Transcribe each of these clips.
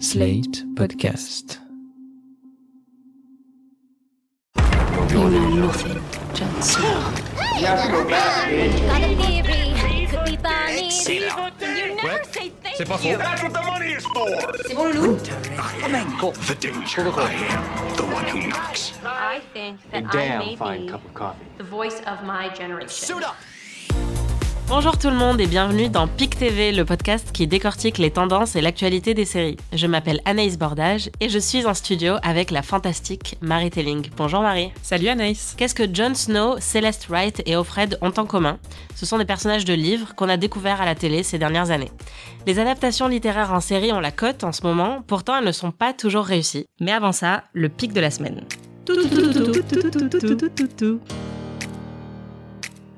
Slate Podcast. You know nothing, Jon Snow. Got a theory. Could be Barney. You never say thank C'est pas faux. you. That's what the money is for. C'est bon, Loulou? The danger. I am the one who knocks. I think that I may be the voice of my generation. Bonjour tout le monde et bienvenue dans PIC TV, le podcast qui décortique les tendances et l'actualité des séries. Je m'appelle Anaïs Bordage et je suis en studio avec la fantastique Marie Telling. Bonjour Marie. Salut Anaïs. Qu'est-ce que Jon Snow, Celeste Wright et Offred ont en commun Ce sont des personnages de livres qu'on a découverts à la télé ces dernières années. Les adaptations littéraires en série ont la cote en ce moment, pourtant elles ne sont pas toujours réussies. Mais avant ça, le pic de la semaine.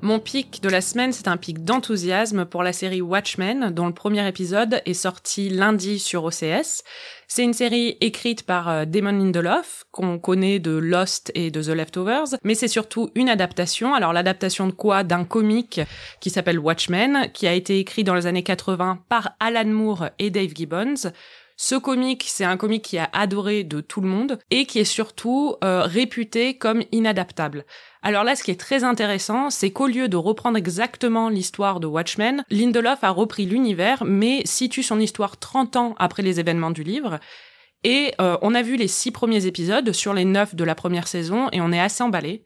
Mon pic de la semaine, c'est un pic d'enthousiasme pour la série Watchmen, dont le premier épisode est sorti lundi sur OCS. C'est une série écrite par euh, Damon Lindelof, qu'on connaît de Lost et de The Leftovers, mais c'est surtout une adaptation. Alors l'adaptation de quoi? D'un comic qui s'appelle Watchmen, qui a été écrit dans les années 80 par Alan Moore et Dave Gibbons. Ce comic, c'est un comic qui est adoré de tout le monde et qui est surtout euh, réputé comme inadaptable. Alors là, ce qui est très intéressant, c'est qu'au lieu de reprendre exactement l'histoire de Watchmen, Lindelof a repris l'univers, mais situe son histoire 30 ans après les événements du livre. Et euh, on a vu les six premiers épisodes sur les neuf de la première saison, et on est assez emballé.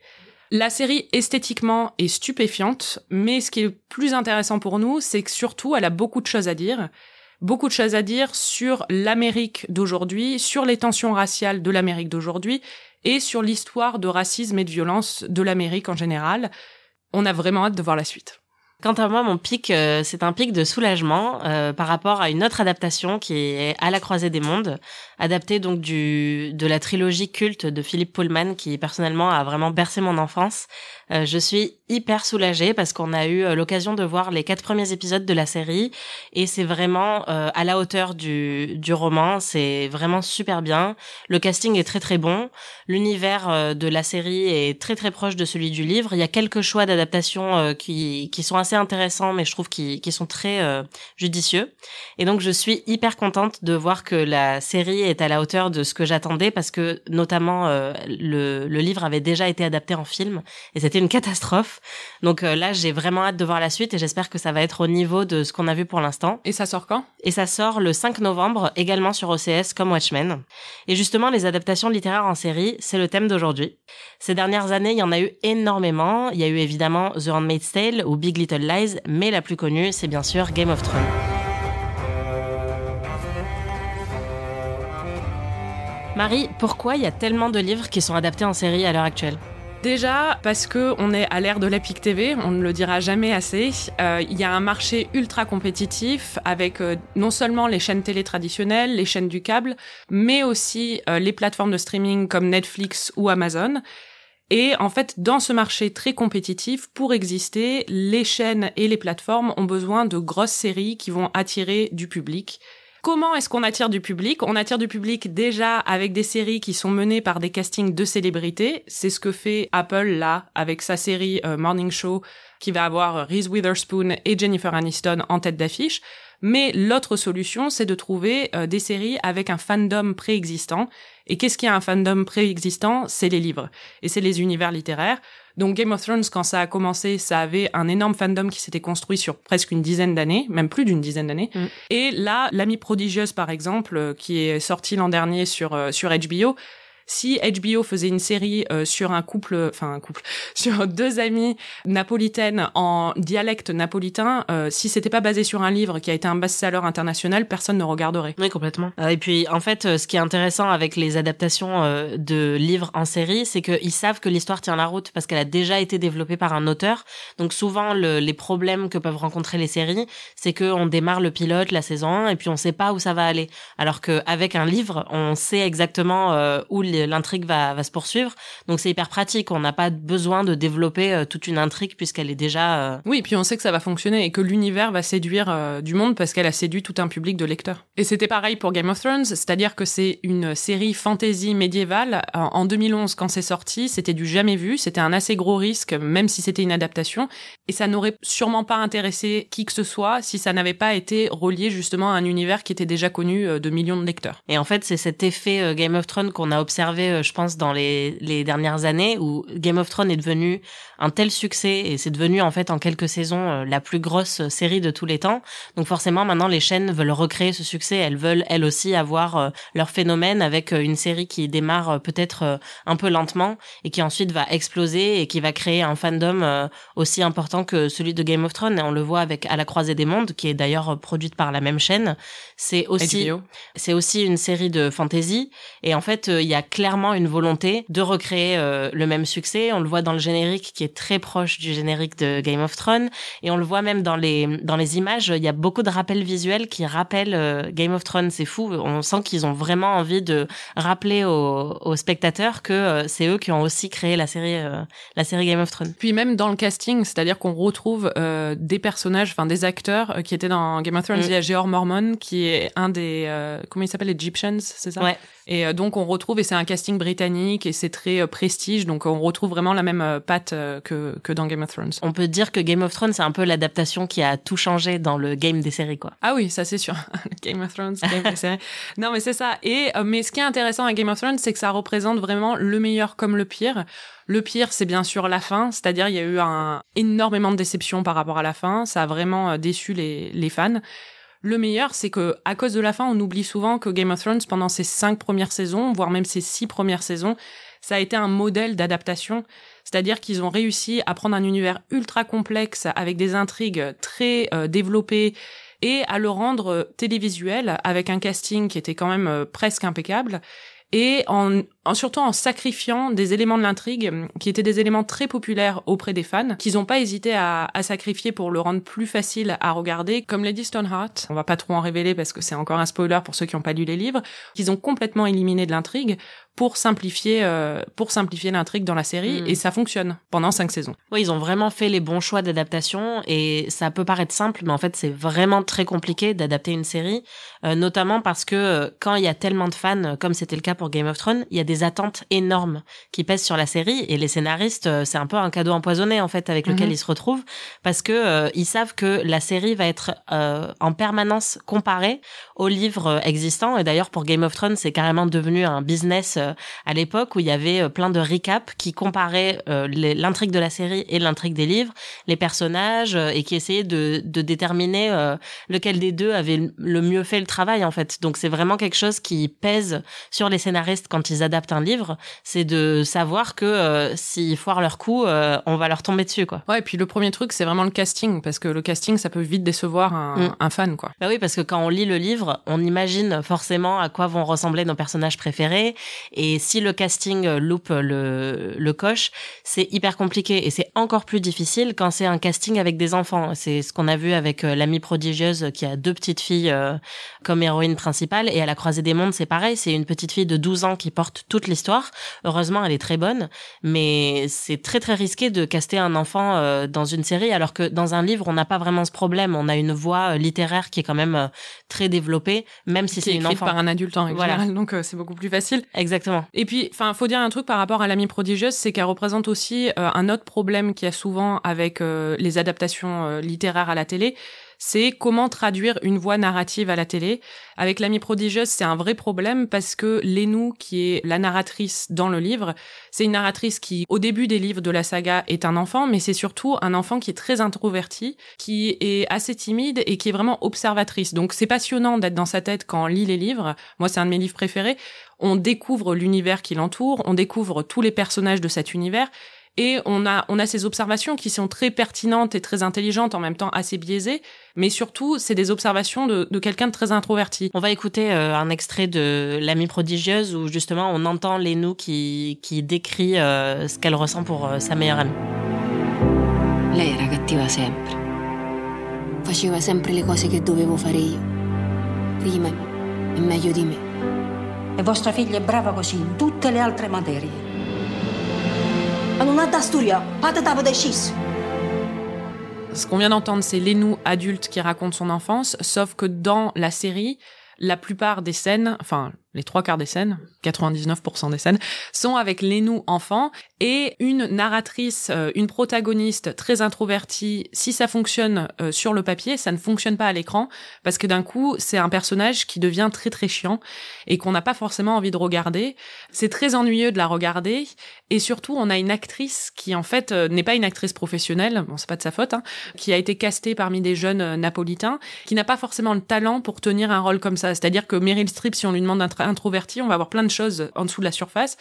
La série esthétiquement est stupéfiante, mais ce qui est plus intéressant pour nous, c'est que surtout, elle a beaucoup de choses à dire. Beaucoup de choses à dire sur l'Amérique d'aujourd'hui, sur les tensions raciales de l'Amérique d'aujourd'hui, et sur l'histoire de racisme et de violence de l'Amérique en général. On a vraiment hâte de voir la suite. Quant à moi, mon pic, euh, c'est un pic de soulagement euh, par rapport à une autre adaptation qui est À la croisée des mondes, adaptée donc du de la trilogie culte de Philippe Pullman, qui personnellement a vraiment bercé mon enfance. Euh, je suis hyper soulagée parce qu'on a eu euh, l'occasion de voir les quatre premiers épisodes de la série et c'est vraiment euh, à la hauteur du, du roman. C'est vraiment super bien. Le casting est très très bon. L'univers euh, de la série est très très proche de celui du livre. Il y a quelques choix d'adaptation qui, qui sont intéressants, mais je trouve qu'ils qui sont très euh, judicieux. Et donc je suis hyper contente de voir que la série est à la hauteur de ce que j'attendais parce que notamment euh, le, le livre avait déjà été adapté en film et c'était une catastrophe. Donc euh, là, j'ai vraiment hâte de voir la suite et j'espère que ça va être au niveau de ce qu'on a vu pour l'instant. Et ça sort quand? Et ça sort le 5 novembre, également sur OCS comme Watchmen. Et justement, les adaptations littéraires en série, c'est le thème d'aujourd'hui. Ces dernières années, il y en a eu énormément. Il y a eu évidemment The Handmaid's Tale ou Big Little Mais la plus connue, c'est bien sûr Game of Thrones. Marie, pourquoi il y a tellement de livres qui sont adaptés en série à l'heure actuelle? Déjà parce que on est à l'ère de l'Epic TV, on ne le dira jamais assez. Euh, Il y a un marché ultra compétitif avec euh, non seulement les chaînes télé traditionnelles, les chaînes du câble, mais aussi euh, les plateformes de streaming comme Netflix ou Amazon. Et en fait, dans ce marché très compétitif, pour exister, les chaînes et les plateformes ont besoin de grosses séries qui vont attirer du public. Comment est-ce qu'on attire du public? On attire du public déjà avec des séries qui sont menées par des castings de célébrités. C'est ce que fait Apple là avec sa série euh, Morning Show qui va avoir Reese Witherspoon et Jennifer Aniston en tête d'affiche. Mais l'autre solution, c'est de trouver euh, des séries avec un fandom préexistant. Et qu'est-ce qu'il y a un fandom préexistant? C'est les livres et c'est les univers littéraires. Donc Game of Thrones, quand ça a commencé, ça avait un énorme fandom qui s'était construit sur presque une dizaine d'années, même plus d'une dizaine d'années. Mm. Et là, l'ami prodigieuse, par exemple, euh, qui est sorti l'an dernier sur euh, sur HBO. Si HBO faisait une série euh, sur un couple, enfin un couple, sur deux amies napolitaines en dialecte napolitain, euh, si c'était pas basé sur un livre qui a été un best-seller international, personne ne regarderait. Oui, complètement. Euh, et puis, en fait, euh, ce qui est intéressant avec les adaptations de livres en série, c'est qu'ils savent que l'histoire tient la route parce qu'elle a déjà été développée par un auteur. Donc, souvent, le- les problèmes que peuvent rencontrer les séries, c'est qu'on démarre le pilote, la saison 1, et puis on sait pas où ça va aller. Alors qu'avec un livre, on sait exactement euh, où les l'intrigue va, va se poursuivre. Donc c'est hyper pratique. On n'a pas besoin de développer euh, toute une intrigue puisqu'elle est déjà. Euh, oui, et puis on sait que ça va fonctionner et que l'univers va séduire euh, du monde parce qu'elle a séduit tout un public de lecteurs. Et c'était pareil pour Game of Thrones, c'est-à-dire que c'est une série fantasy médiévale. En 2011, quand c'est sorti, c'était du jamais vu. C'était un assez gros risque, même si c'était une adaptation. Et ça n'aurait sûrement pas intéressé qui que ce soit si ça n'avait pas été relié justement à un univers qui était déjà connu de millions de lecteurs. Et en fait, c'est cet effet Game of Thrones qu'on a observé, je pense, dans les, les dernières années où Game of Thrones est devenu un tel succès et c'est devenu en fait en quelques saisons euh, la plus grosse série de tous les temps. Donc forcément maintenant les chaînes veulent recréer ce succès, elles veulent elles aussi avoir euh, leur phénomène avec euh, une série qui démarre peut-être un peu lentement et qui ensuite va exploser et qui va créer un fandom aussi important que celui de Game of Thrones et on le voit avec À la croisée des mondes qui est d'ailleurs produite par la même chaîne. C'est aussi c'est aussi une série de fantasy et en fait il y a clairement une volonté de recréer le même succès, on le voit dans le générique qui est très proche du générique de Game of Thrones et on le voit même dans les dans les images, il y a beaucoup de rappels visuels qui rappellent euh, Game of Thrones, c'est fou, on sent qu'ils ont vraiment envie de rappeler aux, aux spectateurs que euh, c'est eux qui ont aussi créé la série euh, la série Game of Thrones. Puis même dans le casting, c'est-à-dire qu'on retrouve des personnages, enfin des acteurs qui étaient dans Game of Thrones, mm. il y a George Mormon qui est un des comment il s'appelle Egyptians, c'est ça? Ouais. Et euh, donc on retrouve, et c'est un casting britannique, et c'est très euh, prestige, donc on retrouve vraiment la même euh, patte que, que dans Game of Thrones. On peut dire que Game of Thrones, c'est un peu l'adaptation qui a tout changé dans le game des séries, quoi. Ah oui, ça c'est sûr. Game of Thrones, game des séries. Non mais c'est ça. Et mais ce qui est intéressant à Game of Thrones, c'est que ça représente vraiment le meilleur comme le pire. Le pire, c'est bien sûr la fin, c'est-à-dire il y a eu un énormément de déception par rapport à la fin, ça a vraiment déçu les, les fans. Le meilleur, c'est que à cause de la fin, on oublie souvent que Game of Thrones, pendant ses cinq premières saisons, voire même ses six premières saisons, ça a été un modèle d'adaptation. C'est-à-dire qu'ils ont réussi à prendre un univers ultra complexe avec des intrigues très euh, développées et à le rendre télévisuel avec un casting qui était quand même euh, presque impeccable et en, surtout en sacrifiant des éléments de l'intrigue qui étaient des éléments très populaires auprès des fans, qu'ils n'ont pas hésité à, à, sacrifier pour le rendre plus facile à regarder, comme Lady Stoneheart. On va pas trop en révéler parce que c'est encore un spoiler pour ceux qui n'ont pas lu les livres, qu'ils ont complètement éliminé de l'intrigue pour simplifier euh, pour simplifier l'intrigue dans la série hmm. et ça fonctionne pendant cinq saisons. Oui, ils ont vraiment fait les bons choix d'adaptation et ça peut paraître simple, mais en fait c'est vraiment très compliqué d'adapter une série, euh, notamment parce que euh, quand il y a tellement de fans, comme c'était le cas pour Game of Thrones, il y a des attentes énormes qui pèsent sur la série et les scénaristes c'est un peu un cadeau empoisonné en fait avec lequel mhm. ils se retrouvent parce que ils savent que la série va être en permanence comparée aux livres existants et d'ailleurs pour Game of Thrones c'est carrément devenu un business euh, à l'époque où il y avait euh, plein de recaps qui comparaient euh, l'intrigue de la série et l'intrigue des livres, les personnages et qui essayaient de, de déterminer lequel des deux avait le mieux fait le travail en fait. Donc c'est vraiment quelque chose qui pèse sur les scénaristes quand ils adaptent un livre, c'est de savoir que s'ils foirent leur coup, on va leur tomber dessus quoi. Ouais, et puis le premier truc c'est vraiment le casting parce que le casting ça peut vite décevoir un, mm. un fan quoi. Bah oui, parce que quand on lit le livre, on imagine forcément à quoi vont ressembler nos personnages préférés et si le casting loupe le, le coche, c'est hyper compliqué. Et c'est encore plus difficile quand c'est un casting avec des enfants. C'est ce qu'on a vu avec euh, l'amie prodigieuse qui a deux petites filles euh, comme héroïne principale. Et à la croisée des mondes, c'est pareil. C'est une petite fille de 12 ans qui porte toute l'histoire. Heureusement, elle est très bonne. Mais c'est très très risqué de caster un enfant euh, dans une série alors que dans un livre, on n'a pas vraiment ce problème. On a une voix littéraire qui est quand même très développée, même si c'est une enfant. par un adulte en voilà. donc c'est beaucoup plus facile. Exactement. Et puis, enfin, faut dire un truc par rapport à l'amie prodigieuse, c'est qu'elle représente aussi euh, un autre problème qu'il y a souvent avec euh, les adaptations euh, littéraires à la télé, c'est comment traduire une voix narrative à la télé. Avec l'amie prodigieuse, c'est un vrai problème parce que Lénou, qui est la narratrice dans le livre, c'est une narratrice qui, au début des livres de la saga, est un enfant, mais c'est surtout un enfant qui est très introverti, qui est assez timide et qui est vraiment observatrice. Donc c'est passionnant d'être dans sa tête quand on lit les livres. Moi, c'est un de mes livres préférés. On découvre l'univers qui l'entoure, on découvre tous les personnages de cet univers, et on a on a ces observations qui sont très pertinentes et très intelligentes en même temps assez biaisées. Mais surtout c'est des observations de, de quelqu'un de très introverti. On va écouter euh, un extrait de l'amie prodigieuse où justement on entend Lénou qui qui décrit euh, ce qu'elle ressent pour euh, sa meilleure amie. Lei era cattiva sempre. Faceva sempre le cose che dovevo fare io. Prima e meglio di me. E vostra figlia è brava così in tutte le altre materie. Ce qu'on vient d'entendre, c'est Lénou adulte qui raconte son enfance, sauf que dans la série, la plupart des scènes, enfin les trois quarts des scènes, 99% des scènes, sont avec Lénou enfant et une narratrice, euh, une protagoniste très introvertie. Si ça fonctionne euh, sur le papier, ça ne fonctionne pas à l'écran parce que d'un coup, c'est un personnage qui devient très très chiant et qu'on n'a pas forcément envie de regarder. C'est très ennuyeux de la regarder et surtout, on a une actrice qui en fait euh, n'est pas une actrice professionnelle, bon c'est pas de sa faute, hein, qui a été castée parmi des jeunes napolitains, qui n'a pas forcément le talent pour tenir un rôle comme ça. C'est-à-dire que Meryl Streep, si on lui demande un introverti, on va avoir plein de en dessous de la surface.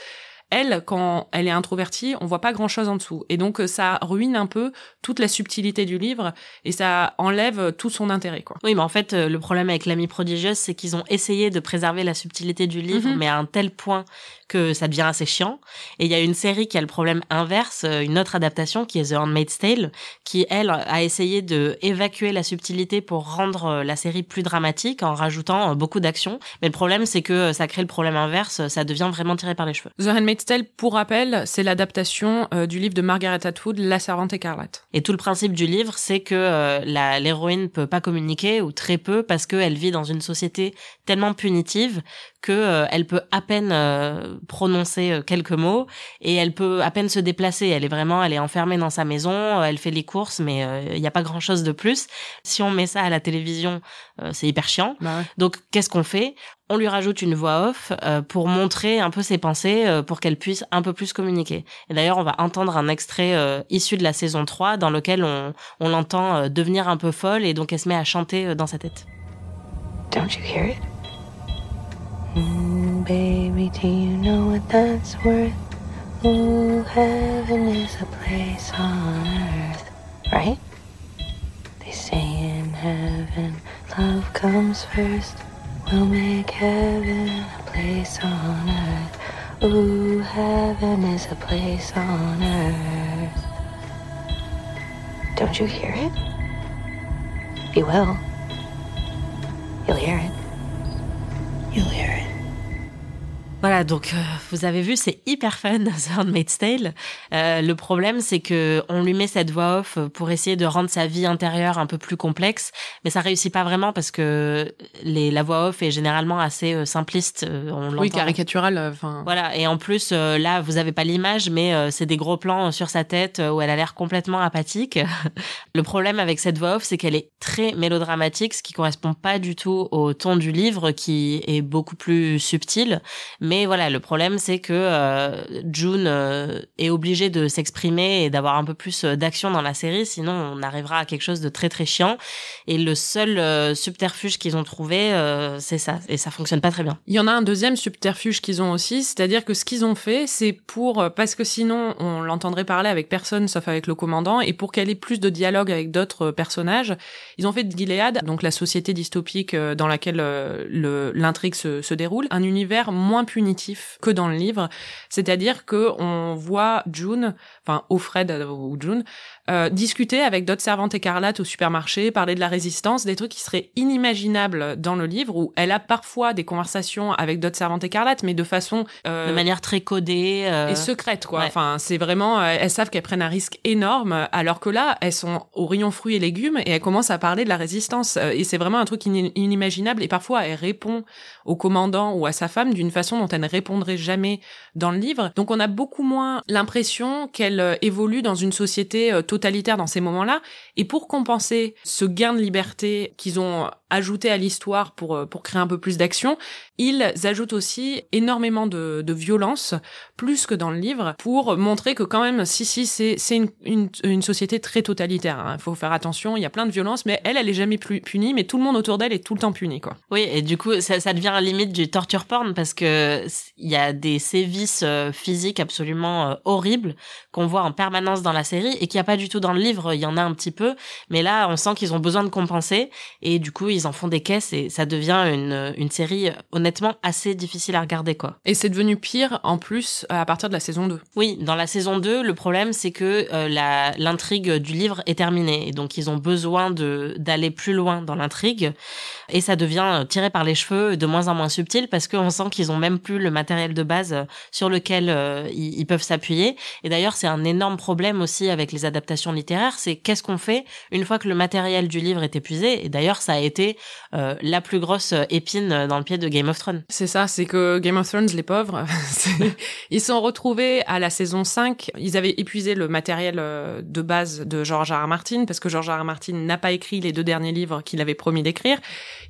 Elle, quand elle est introvertie, on voit pas grand chose en dessous. Et donc, ça ruine un peu toute la subtilité du livre et ça enlève tout son intérêt, quoi. Oui, mais en fait, euh, le problème avec l'ami prodigieuse, c'est qu'ils ont essayé de préserver la subtilité du livre, Mhm. mais à un tel point que ça devient assez chiant. Et il y a une série qui a le problème inverse, euh, une autre adaptation qui est The Handmaid's Tale, qui elle a essayé de évacuer la subtilité pour rendre euh, la série plus dramatique en rajoutant euh, beaucoup d'action. Mais le problème, c'est que euh, ça crée le problème inverse, ça devient vraiment tiré par les cheveux. The Handmaid's Tale, pour rappel, c'est l'adaptation euh, du livre de Margaret Atwood, La Servante écarlate. Et tout le principe du livre, c'est que euh, l'héroïne peut pas communiquer ou très peu parce qu'elle vit dans une société tellement punitive que euh, elle peut à peine euh, prononcer euh, quelques mots et elle peut à peine se déplacer. Elle est vraiment, elle est enfermée dans sa maison, euh, elle fait les courses, mais euh, il n'y a pas grand chose de plus. Si on met ça à la télévision, euh, c'est hyper chiant. Bah ouais. Donc qu'est-ce qu'on fait? On lui rajoute une voix off euh, pour montrer un peu ses pensées, euh, pour qu'elle puisse un peu plus communiquer. Et d'ailleurs, on va entendre un extrait euh, issu de la saison 3 dans lequel on, on l'entend euh, devenir un peu folle et donc elle se met à chanter euh, dans sa tête. Don't you hear it? Baby, do you know what that's worth? Ooh, heaven is a place on earth, right? They say in heaven, love comes first. We'll make heaven a place on earth. Ooh, heaven is a place on earth. Don't you hear it? You will. You'll hear it. Voilà, donc euh, vous avez vu, c'est hyper fun The Handmaid's Tale. Euh, le problème, c'est que on lui met cette voix off pour essayer de rendre sa vie intérieure un peu plus complexe, mais ça réussit pas vraiment parce que les, la voix off est généralement assez euh, simpliste. euh, on Oui, l'entend. caricatural, euh, enfin. Voilà, et en plus, là, vous avez pas l'image, mais c'est des gros plans sur sa tête où elle a l'air complètement apathique. le problème avec cette voix off, c'est qu'elle est très mélodramatique, ce qui correspond pas du tout au ton du livre, qui est beaucoup plus subtil. Mais voilà, le problème, c'est que euh, June euh, est obligée de s'exprimer et d'avoir un peu plus euh, d'action dans la série, sinon on arrivera à quelque chose de très très chiant. Et le seul euh, subterfuge qu'ils ont trouvé, euh, c'est ça, et ça fonctionne pas très bien. Il y en a un deuxième subterfuge qu'ils ont aussi, c'est-à-dire que ce qu'ils ont fait, c'est pour euh, parce que sinon on l'entendrait parler avec personne sauf avec le commandant, et pour qu'elle ait plus de dialogue avec d'autres personnages, ils ont fait de Gilead, donc la société dystopique dans laquelle le- l'intrigue se, déroule, un univers moins que dans le livre, c'est-à-dire que on voit June, enfin Offred euh, ou June, euh, discuter avec d'autres servantes écarlates au supermarché, parler de la résistance, des trucs qui seraient inimaginables dans le livre, où elle a parfois des conversations avec d'autres servantes écarlates, mais de façon euh, De manière très codée. euh, et secrète quoi. ouais. Enfin, c'est vraiment euh, elles savent qu'elles prennent un risque énorme alors que là, elles sont au rayon fruits et légumes et elles commencent à parler de la résistance Euh, et c'est vraiment un truc ini- inimaginable et parfois elle répond au commandant ou à sa femme d'une façon dont elle ne répondrait jamais dans le livre. Donc on a beaucoup moins l'impression qu'elle euh, évolue dans une société totalitaire dans ces moments-là. Et pour compenser ce gain de liberté qu'ils ont ajouté à l'histoire pour euh, pour créer un peu plus d'action, ils ajoutent aussi énormément de, de violence, plus que dans le livre, pour montrer que quand même, si, si, c'est une, société très totalitaire. Il faut faire attention, il y a plein de violence, mais elle, elle est jamais plus punie, mais tout le monde autour d'elle est tout le temps puni, quoi. Oui, et du coup, ça, devient à la limite du torture porn parce que il y a des sévices euh, physiques absolument euh, horribles qu'on voit en permanence dans la série et qu'il n'y a pas du tout dans le livre. Il y en a un petit peu, mais là, on sent qu'ils ont besoin de compenser et du coup, ils en font des caisses et ça devient une, série euh, honnêtement honnêtement assez difficile à regarder quoi. Et c'est devenu pire en plus à partir de la saison 2. Oui, dans la saison 2, le problème c'est que euh, l'intrigue du livre est terminée. Et donc ils ont besoin de d'aller plus loin dans l'intrigue. Et ça devient tiré par les cheveux de moins en moins subtil parce qu'on sent qu'ils ont même plus le matériel de base sur lequel ils, ils peuvent s'appuyer. Et d'ailleurs c'est un énorme problème aussi avec les adaptations littéraires, c'est qu'est-ce qu'on fait une fois que le matériel du livre est épuisé? Et d'ailleurs ça a été euh, la plus grosse épine dans le pied de Game of Thrones. C'est ça, c'est que Game of Thrones, les pauvres, ils sont retrouvés à la saison 5, ils avaient épuisé le matériel euh, de base de George R. R. Martin, parce que George R. R. Martin n'a pas écrit les deux derniers livres qu'il avait promis d'écrire.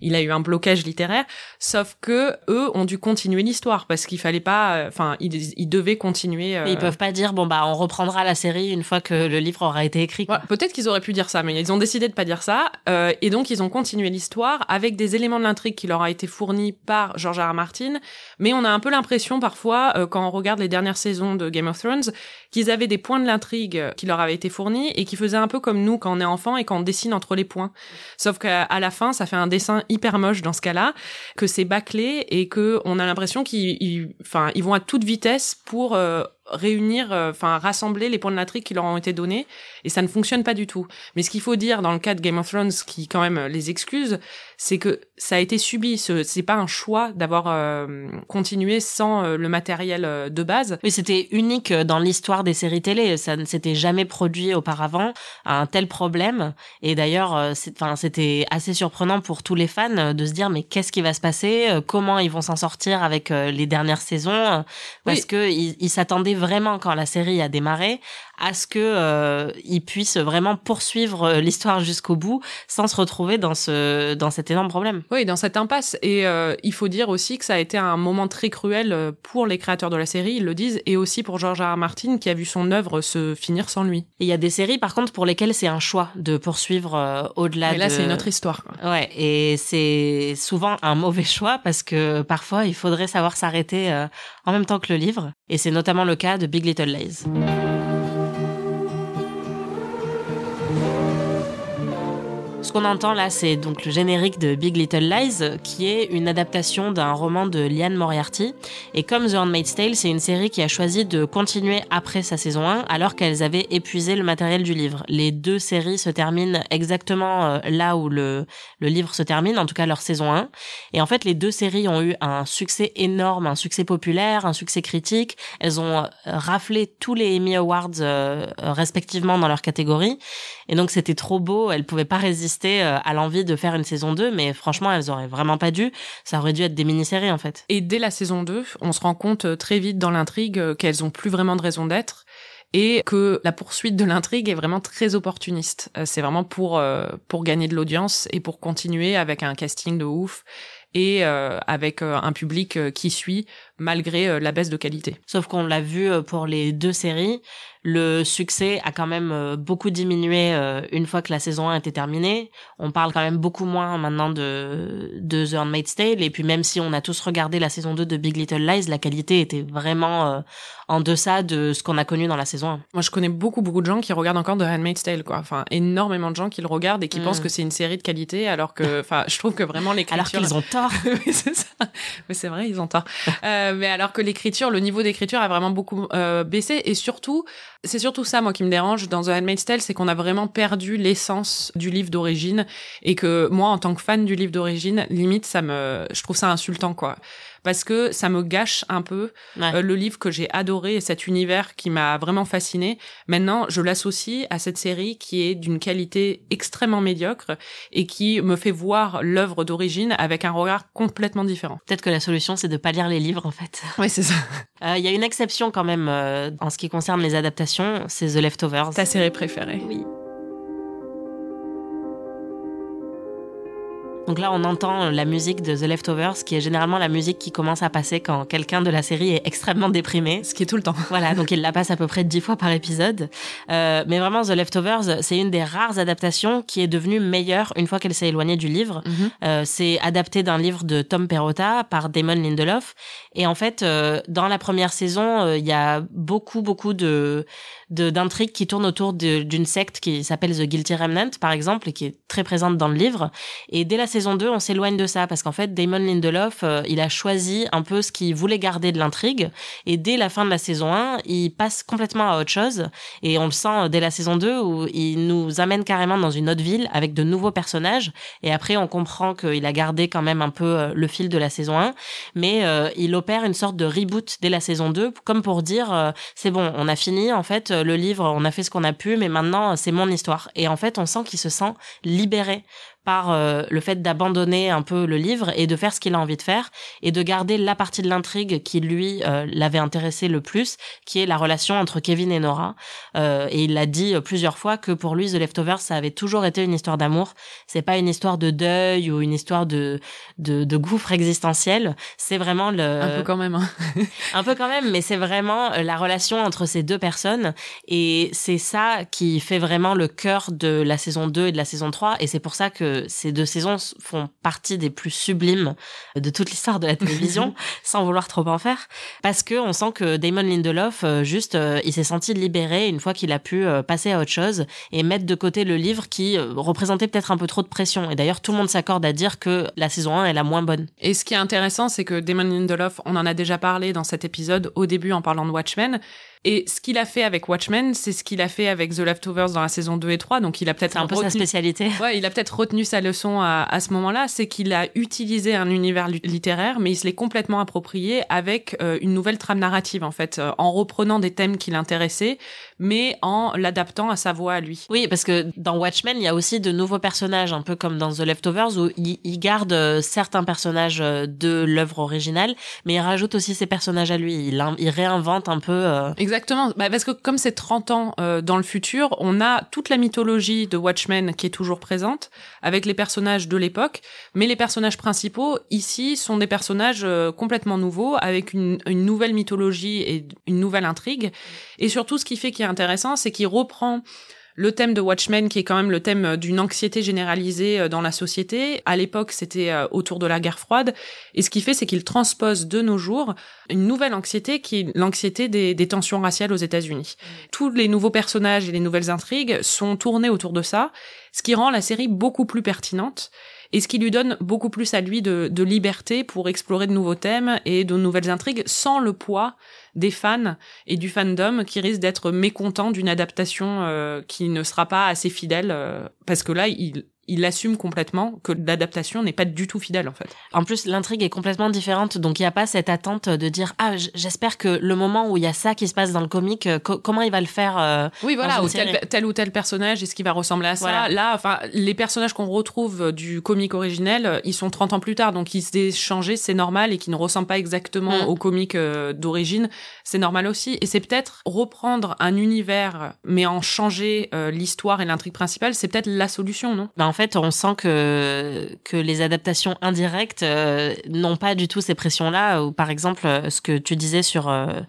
Il a eu un blocage littéraire, sauf que eux ont dû continuer l'histoire, parce qu'il fallait pas, euh, enfin, ils, ils, devaient continuer. Euh... Ils peuvent pas dire, bon bah, on reprendra la série une fois que le livre aura été écrit. Ouais, Peut-être qu'ils auraient pu dire ça, mais ils ont décidé de pas dire ça, euh, et donc ils ont continué l'histoire avec des éléments de l'intrigue qui leur a été fournis par George R. Martin, mais on a un peu l'impression parfois, euh, quand on regarde les dernières saisons de Game of Thrones, qu'ils avaient des points de l'intrigue qui leur avaient été fournis et qui faisaient un peu comme nous quand on est enfant et quand on dessine entre les points. Sauf qu'à la fin, ça fait un dessin hyper moche dans ce cas-là, que c'est bâclé et que on a l'impression qu'ils, enfin, ils vont à toute vitesse pour euh, réunir, euh, enfin rassembler les points de l'intrigue qui leur ont été donnés, et ça ne fonctionne pas du tout. Mais ce qu'il faut dire dans le cas de Game of Thrones, qui quand même les excuse, c'est que ça a été subi. Ce, c'est pas un choix d'avoir euh, continué sans euh, le matériel euh, de base. Oui, c'était unique dans l'histoire des séries télé. Ça ne s'était jamais produit auparavant un tel problème. Et d'ailleurs, enfin, c'était assez surprenant pour tous les fans de se dire mais qu'est-ce qui va se passer? Comment ils vont s'en sortir avec les dernières saisons? Parce oui. que ils s'attendaient vraiment quand la série a démarré à ce que euh, ils puissent vraiment poursuivre l'histoire jusqu'au bout sans se retrouver dans ce dans cet énorme problème. Oui, dans cette impasse. Et euh, il faut dire aussi que ça a été un moment très cruel pour les créateurs de la série, ils le disent, et aussi pour George R. R. Martin qui a vu son œuvre se finir sans lui. Et il y a des séries par contre pour lesquelles c'est un choix de poursuivre euh, au-delà. Et là, de... c'est une autre histoire. Quoi. Ouais, et c'est souvent un mauvais choix parce que parfois il faudrait savoir s'arrêter euh, en même temps que le livre. Et c'est notamment le cas de Big Little Lies. Qu'on entend là, c'est donc le générique de Big Little Lies, qui est une adaptation d'un roman de Liane Moriarty. Et comme The Handmaid's Tale, c'est une série qui a choisi de continuer après sa saison 1, alors qu'elles avaient épuisé le matériel du livre. Les deux séries se terminent exactement là où le, le livre se termine, en tout cas leur saison 1. Et en fait, les deux séries ont eu un succès énorme, un succès populaire, un succès critique. Elles ont raflé tous les Emmy Awards euh, respectivement dans leur catégorie. Et donc c'était trop beau, elles pouvaient pas résister à l'envie de faire une saison 2, mais franchement, elles auraient vraiment pas dû. Ça aurait dû être des mini-séries, en fait. Et dès la saison 2, on se rend compte très vite dans l'intrigue qu'elles ont plus vraiment de raison d'être et que la poursuite de l'intrigue est vraiment très opportuniste. C'est vraiment pour pour gagner de l'audience et pour continuer avec un casting de ouf et euh, avec euh, un public euh, qui suit malgré la baisse de qualité. Sauf qu'on l'a vu pour les deux séries, le succès a quand même beaucoup diminué une fois que la saison 1 était terminée. On parle quand même beaucoup moins maintenant de, de The Handmaid's Tale. Et puis même si on a tous regardé la saison 2 de Big Little Lies, la qualité était vraiment en deçà de ce qu'on a connu dans la saison 1. Moi, je connais beaucoup, beaucoup de gens qui regardent encore The Handmaid's Tale, quoi. Enfin, énormément de gens qui le regardent et qui mm. pensent que c'est une série de qualité, alors que, enfin, je trouve que vraiment l'écriture... Alors qu'ils ont tort. oui, c'est ça. Mais c'est vrai, ils ont tort. euh, mais alors que l'écriture, le niveau d'écriture a vraiment beaucoup euh, baissé et surtout, c'est surtout ça, moi, qui me dérange dans The Handmaid's Tale, c'est qu'on a vraiment perdu l'essence du livre d'origine et que moi, en tant que fan du livre d'origine, limite, ça me, je trouve ça insultant, quoi parce que ça me gâche un peu ouais. euh, le livre que j'ai adoré et cet univers qui m'a vraiment fasciné. Maintenant, je l'associe à cette série qui est d'une qualité extrêmement médiocre et qui me fait voir l'œuvre d'origine avec un regard complètement différent. Peut-être que la solution, c'est de pas lire les livres, en fait. Oui, c'est ça. Il euh, y a une exception quand même euh, en ce qui concerne les adaptations, c'est The Leftovers. Ta série préférée. Oui. Donc là, on entend la musique de The Leftovers, qui est généralement la musique qui commence à passer quand quelqu'un de la série est extrêmement déprimé. Ce qui est tout le temps. Voilà, donc il la passe à peu près dix fois par épisode. Euh, mais vraiment, The Leftovers, c'est une des rares adaptations qui est devenue meilleure une fois qu'elle s'est éloignée du livre. Mm -hmm. euh, c'est adapté d'un livre de Tom Perrotta par Damon Lindelof. Et en fait, euh, dans la première saison, euh, il y a beaucoup, beaucoup de d'intrigues qui tournent autour d'une secte qui s'appelle The Guilty Remnant, par exemple, et qui est très présente dans le livre. Et dès la saison 2, on s'éloigne de ça parce qu'en fait, Damon Lindelof, euh, il a choisi un peu ce qu'il voulait garder de l'intrigue. Et dès la fin de la saison 1, il passe complètement à autre chose. Et on le sent dès la saison 2 où il nous amène carrément dans une autre ville avec de nouveaux personnages. Et après on comprend qu'il a gardé quand même un peu euh, le fil de la saison 1 mais euh, il opère une sorte de reboot dès la saison 2 comme pour dire c'est bon, on a fini en fait le livre, on a fait ce qu'on a pu mais maintenant c'est mon histoire. Et en fait on sent qu'il se sent libéré par euh, le fait d'abandonner un peu le livre et de faire ce qu'il a envie de faire et de garder la partie de l'intrigue qui lui euh, l'avait intéressé le plus, qui est la relation entre Kevin et Nora. Euh, et il l'a dit plusieurs fois que pour lui The Leftovers ça avait toujours été une histoire d'amour. C'est pas une histoire de deuil ou une histoire de de, de gouffre existentiel. C'est vraiment le un peu quand même. Hein. un peu quand même, mais c'est vraiment la relation entre ces deux personnes et c'est ça qui fait vraiment le cœur de la saison 2 et de la saison 3 et c'est pour ça que ces deux saisons font partie des plus sublimes de toute l'histoire de la télévision, sans vouloir trop en faire, parce que on sent que Damon Lindelof, euh, juste, euh, il s'est senti libéré une fois qu'il a pu euh, passer à autre chose et mettre de côté le livre qui représentait peut-être un peu trop de pression. Et d'ailleurs, tout le monde s'accorde à dire que la saison 1 est la moins bonne. Et ce qui est intéressant, c'est que Damon Lindelof, on en a déjà parlé dans cet épisode au début en parlant de Watchmen, et ce qu'il a fait avec Watchmen, c'est ce qu'il a fait avec The Leftovers dans la saison 2 et 3. Donc il a peut-être un peu sa spécialité. Ouais, il a peut-être retenu sa leçon à, à ce moment-là, c'est qu'il a utilisé un univers littéraire, mais il se l'est complètement approprié avec euh, une nouvelle trame narrative en fait, euh, en reprenant des thèmes qui l'intéressaient, mais en l'adaptant à sa voix à lui. Oui, parce que dans Watchmen, il y a aussi de nouveaux personnages, un peu comme dans The Leftovers, où il, il garde euh, certains personnages de l'œuvre originale, mais il rajoute aussi ses personnages à lui. Il, il réinvente un peu. Exactement, bah, parce que comme c'est 30 ans euh, dans le futur, on a toute la mythologie de Watchmen qui est toujours présente, avec les personnages de l'époque, mais les personnages principaux, ici, sont des personnages euh, complètement nouveaux, avec une, une, nouvelle mythologie et une nouvelle intrigue. Et surtout, ce qui fait qui est intéressant, c'est qu'il reprend le thème de Watchmen, qui est quand même le thème euh, d'une anxiété généralisée euh, dans la société. À l'époque, c'était euh, autour de la guerre froide. Et ce qu'il fait, c'est qu'il transpose de nos jours une nouvelle anxiété qui est l'anxiété des, des, tensions raciales aux États-Unis. Mmh. Tous les nouveaux personnages et les nouvelles intrigues sont tournés autour de ça, ce qui rend la série beaucoup plus pertinente et ce qui lui donne beaucoup plus à lui de, liberté pour explorer de nouveaux thèmes et de nouvelles intrigues sans le poids des fans et du fandom qui risquent d'être mécontents d'une adaptation euh, qui ne sera pas assez fidèle euh, parce que là il il assume complètement que l'adaptation n'est pas du tout fidèle en fait. En plus, l'intrigue est complètement différente, donc il n'y a pas cette attente de dire ah j'espère que le moment où il y a ça qui se passe dans le comic, euh, comment il va le faire. Euh, oui voilà, ou tel, ou tel personnage est-ce qu'il va ressembler à ça? Là, enfin les personnages qu'on retrouve du comic originel, ils sont 30 ans plus tard, donc ils s'est changé, c'est normal et qui ne ressemblent pas exactement mm. au comic euh, d'origine, c'est normal aussi. Et c'est peut-être reprendre un univers mais en changer l'histoire et l'intrigue principale, c'est peut-être la solution, non? Bah, en fait, on sent que que les adaptations indirectes euh, n'ont pas du tout ces pressions-là. Ou par exemple, euh, ce que tu disais sur euh,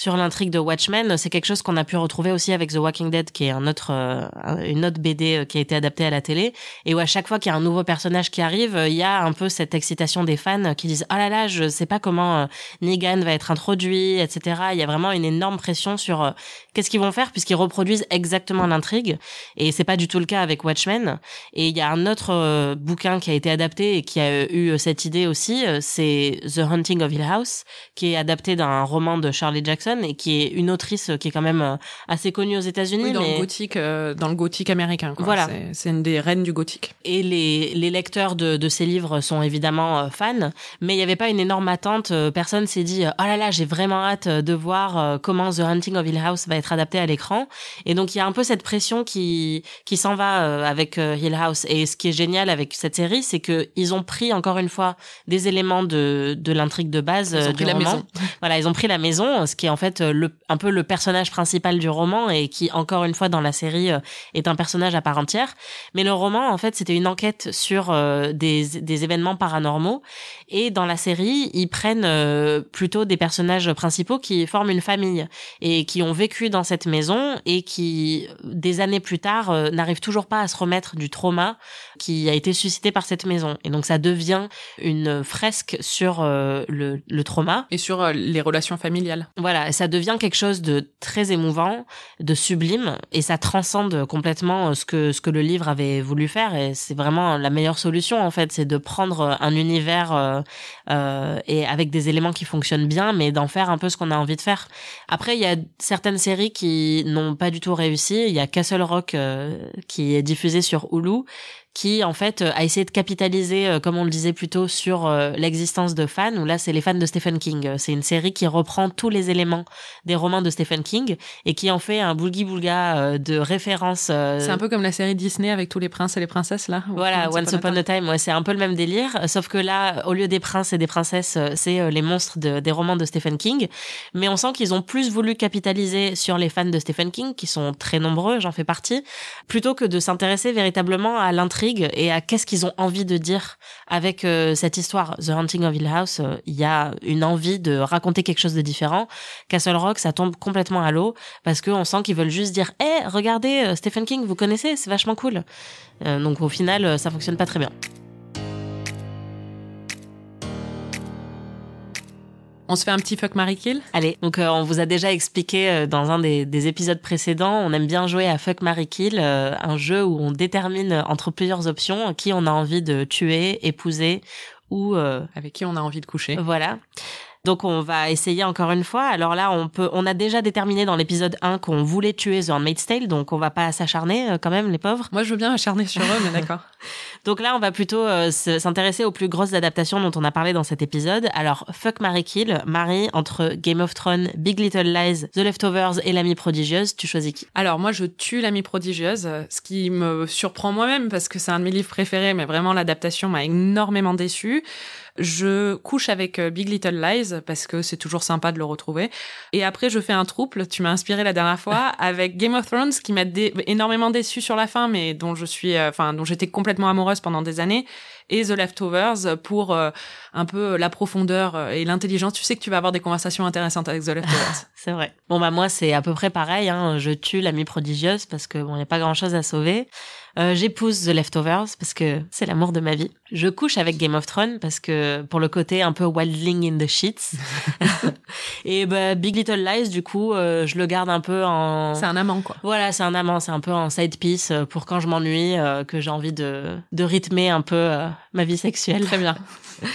sur l'intrigue de Watchmen, c'est quelque chose qu'on a pu retrouver aussi avec The Walking Dead, qui est euh, une autre BD euh, qui a été adaptée à la télé, et où à chaque fois qu'il y a un nouveau personnage qui arrive, il y a un peu cette excitation des fans qui disent oh là là, je sais pas comment euh, Negan va être introduit, etc. Il y a vraiment une énorme pression sur qu'est-ce qu'ils vont faire puisqu'ils reproduisent exactement l'intrigue, et c'est pas du tout le cas avec Watchmen. Et il y a un autre bouquin qui a été adapté et qui a eu cette idée aussi, c'est The Hunting of Hill House, qui est adapté d'un roman de Charlie Jackson et qui est une autrice qui est quand même euh, assez connue aux États-Unis. dans le gothique, euh, dans le gothique américain. Quoi. Voilà, c'est une des reines du gothique. Et les, les lecteurs de, de ces livres sont évidemment euh, fans, mais il n'y avait pas une énorme attente. Personne s'est dit oh là là, j'ai vraiment hâte de voir comment The Hunting of Hill House va être adapté à l'écran. Et donc il y a un peu cette pression qui qui s'en va avec Hill House. Et ce qui est génial avec cette série, c'est que ils ont pris encore une fois des éléments de de l'intrigue de base ils ont pris la maison. Voilà, ils ont pris la maison, ce qui est en fait euh, le, un peu le personnage principal du roman et qui encore une fois dans la série euh, est un personnage à part entière. Mais le roman en fait c'était une enquête sur euh, des, des événements paranormaux et dans la série ils prennent plutôt des personnages principaux qui forment une famille et qui ont vécu dans cette maison et qui des années plus tard n'arrivent toujours pas à se remettre du trauma qui a été suscité par cette maison et donc ça devient une fresque sur le, le trauma et sur les relations familiales. Voilà, ça devient quelque chose de très émouvant, de sublime, et ça transcende complètement ce que ce que le livre avait voulu faire. Et c'est vraiment la meilleure solution en fait, c'est de prendre un univers euh, euh, et avec des éléments qui fonctionnent bien, mais d'en faire un peu ce qu'on a envie de faire. Après, il y a certaines séries qui n'ont pas du tout réussi. Il y a Castle Rock euh, qui est diffusé sur Hulu qui en fait a essayé de capitaliser, euh, comme on le disait plus tôt, sur euh, l'existence de fans. Où là, c'est les fans de Stephen King. C'est une série qui reprend tous les éléments des romans de Stephen King et qui en fait un boulgi boulga euh, de références. C'est un peu comme la série Disney avec tous les princes et les princesses là. Voilà, Once Upon a Time. Ouais, c'est un peu le même délire, sauf que là, au lieu des princes et des princesses, c'est les monstres de, des romans de Stephen King. Mais on sent qu'ils ont plus voulu capitaliser sur les fans de Stephen King, qui sont très nombreux, j'en fais partie, plutôt que de s'intéresser véritablement à l'intrigue et à qu'est-ce qu'ils ont envie de dire avec euh, cette histoire. The Haunting of Hill House, euh, il y a une envie de raconter quelque chose de différent. Castle Rock, ça tombe complètement à l'eau parce qu'on sent qu'ils veulent juste dire, hé, regardez euh, Stephen King, vous connaissez, c'est vachement cool. donc au final, ça fonctionne pas très bien. On se fait un petit fuck Marie Kill? Allez, donc euh, on vous a déjà expliqué euh, dans un des, épisodes précédents, on aime bien jouer à fuck Marie Kill, euh, un jeu où on détermine entre plusieurs options qui on a envie de tuer, épouser ou avec qui on a envie de coucher. Voilà. Donc on va essayer encore une fois. Alors là, on peut, on a déjà déterminé dans l'épisode 1 qu'on voulait tuer The Handmaid's Tale, donc on va pas s'acharner euh, quand même, les pauvres. Moi, je veux bien acharner sur eux, mais d'accord. donc là, on va plutôt euh, s'intéresser aux plus grosses adaptations dont on a parlé dans cet épisode. Alors, Fuck Mary Kill, Marie, entre Game of Thrones, Big Little Lies, The Leftovers et L'Amie Prodigieuse, tu choisis qui? Alors moi, je tue L'Amie Prodigieuse, ce qui me surprend moi-même parce que c'est un de mes livres préférés, mais vraiment l'adaptation m'a énormément déçue. Je couche avec euh, Big Little Lies parce que c'est toujours sympa de le retrouver. Et après, je fais un trouble. Tu m'as inspiré la dernière fois avec Game of Thrones qui m'a énormément déçu sur la fin, mais dont je suis, euh, enfin, dont j'étais complètement amoureuse pendant des années et The Leftovers pour euh, un peu la profondeur et l'intelligence. Tu sais que tu vas avoir des conversations intéressantes avec The Leftovers. c'est vrai. Bon bah moi c'est à peu près pareil. Hein. Je tue l'amie prodigieuse parce que bon il y a pas grand chose à sauver. Euh, j'épouse The Leftovers parce que c'est l'amour de ma vie. Je couche avec Game of Thrones parce que pour le côté un peu wildling in the sheets. et bah, Big Little Lies, du coup, euh, je le garde un peu en. C'est un amant, quoi. Voilà, c'est un amant. C'est un peu en side piece euh, pour quand je m'ennuie, que j'ai envie de, de rythmer un peu ma vie sexuelle. Très bien.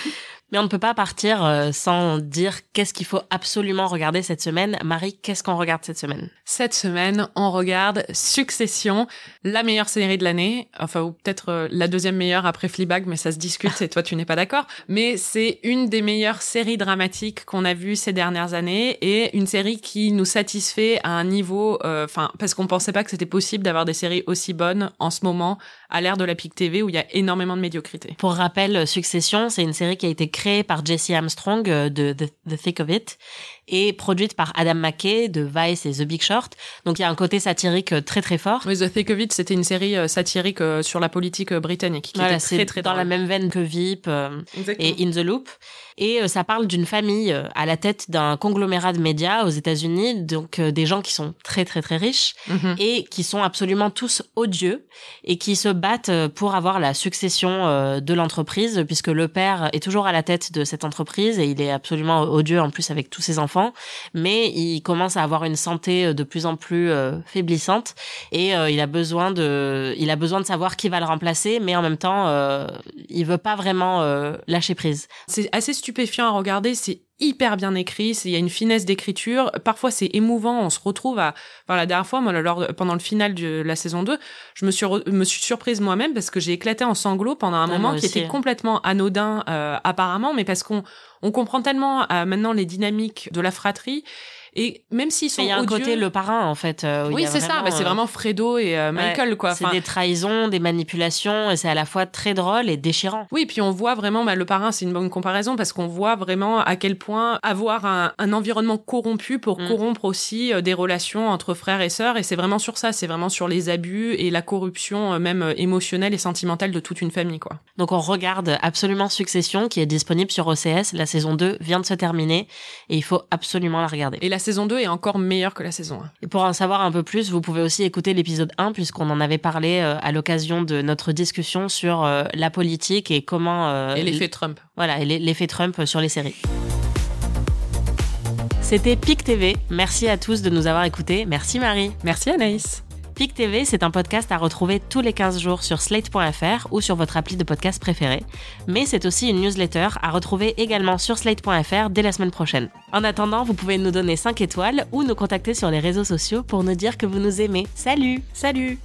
Mais on ne peut pas partir euh, sans dire qu'est-ce qu'il faut absolument regarder cette semaine. Marie, qu'est-ce qu'on regarde cette semaine? Cette semaine, on regarde Succession, la meilleure série de l'année, enfin ou peut-être euh, la deuxième meilleure après Fleabag, mais ça se discute et toi tu n'es pas d'accord. Mais c'est une des meilleures séries dramatiques qu'on a vues ces dernières années et une série qui nous satisfait à un niveau, euh, enfin parce qu'on pensait pas que c'était possible d'avoir des séries aussi bonnes en ce moment à l'ère de la PIC TV où il y a énormément de médiocrité. Pour rappel, Succession, c'est une série qui a été créée par Jesse Armstrong euh, de The, Thick of It et produite par Adam McKay de Vice et The Big Short. Donc il y a un côté satirique euh, très très fort. Oui, The Thick of It, c'était une série euh, satirique sur la politique britannique qui était très très dans la même veine que VIP et In the Loop. Et ça parle d'une famille à la tête d'un conglomérat de médias aux États-Unis, donc des gens qui sont très très très riches mm-hmm. et qui sont absolument tous odieux et qui se battent pour avoir la succession de l'entreprise puisque le père est toujours à la tête de cette entreprise et il est absolument odieux en plus avec tous ses enfants, mais il commence à avoir une santé euh, de plus en plus euh, faiblissante et euh, il a besoin de il a besoin de savoir qui va le remplacer, mais en même temps il veut pas vraiment lâcher prise. C'est assez stupéfiant à regarder, c'est hyper bien écrit, il y a une finesse d'écriture, parfois c'est émouvant, on se retrouve à enfin la dernière fois moi lors, pendant le final de la saison 2, je me suis me suis surprise moi-même parce que j'ai éclaté en sanglots pendant un ah, moment qui était complètement anodin euh, apparemment mais parce qu'on on comprend tellement euh, maintenant les dynamiques de la fratrie et même s'ils sont Il y a un côté le parrain, en fait. Euh, oui, c'est ça. Bah, c'est euh, vraiment Fredo et euh, Michael, quoi. C'est des trahisons, des manipulations, et c'est à la fois très drôle et déchirant. Oui, puis on voit vraiment, bah, le parrain, c'est une bonne comparaison parce qu'on voit vraiment à quel point avoir un, un environnement corrompu pour mm. corrompre aussi des relations entre frères et sœurs. Et c'est vraiment sur ça. C'est vraiment sur les abus et la corruption, même émotionnelle et sentimentale de toute une famille, quoi. Donc on regarde absolument Succession, qui est disponible sur OCS. La saison 2 vient de se terminer et il faut absolument la regarder. Et la saison 2 est encore meilleure que la saison 1. Et pour en savoir un peu plus, vous pouvez aussi écouter l'épisode 1 puisqu'on en avait parlé euh, à l'occasion de notre discussion sur euh, la politique et comment... Euh, et l'effet Trump. Voilà, et l'effet Trump sur les séries. C'était PIC TV. Merci à tous de nous avoir écoutés. Merci Marie. Merci Anaïs. PIC TV, c'est un podcast à retrouver tous les 15 jours sur slate.fr ou sur votre appli de podcast préféré. Mais c'est aussi une newsletter à retrouver également sur slate.fr dès la semaine prochaine. En attendant, vous pouvez nous donner 5 étoiles ou nous contacter sur les réseaux sociaux pour nous dire que vous nous aimez. Salut Salut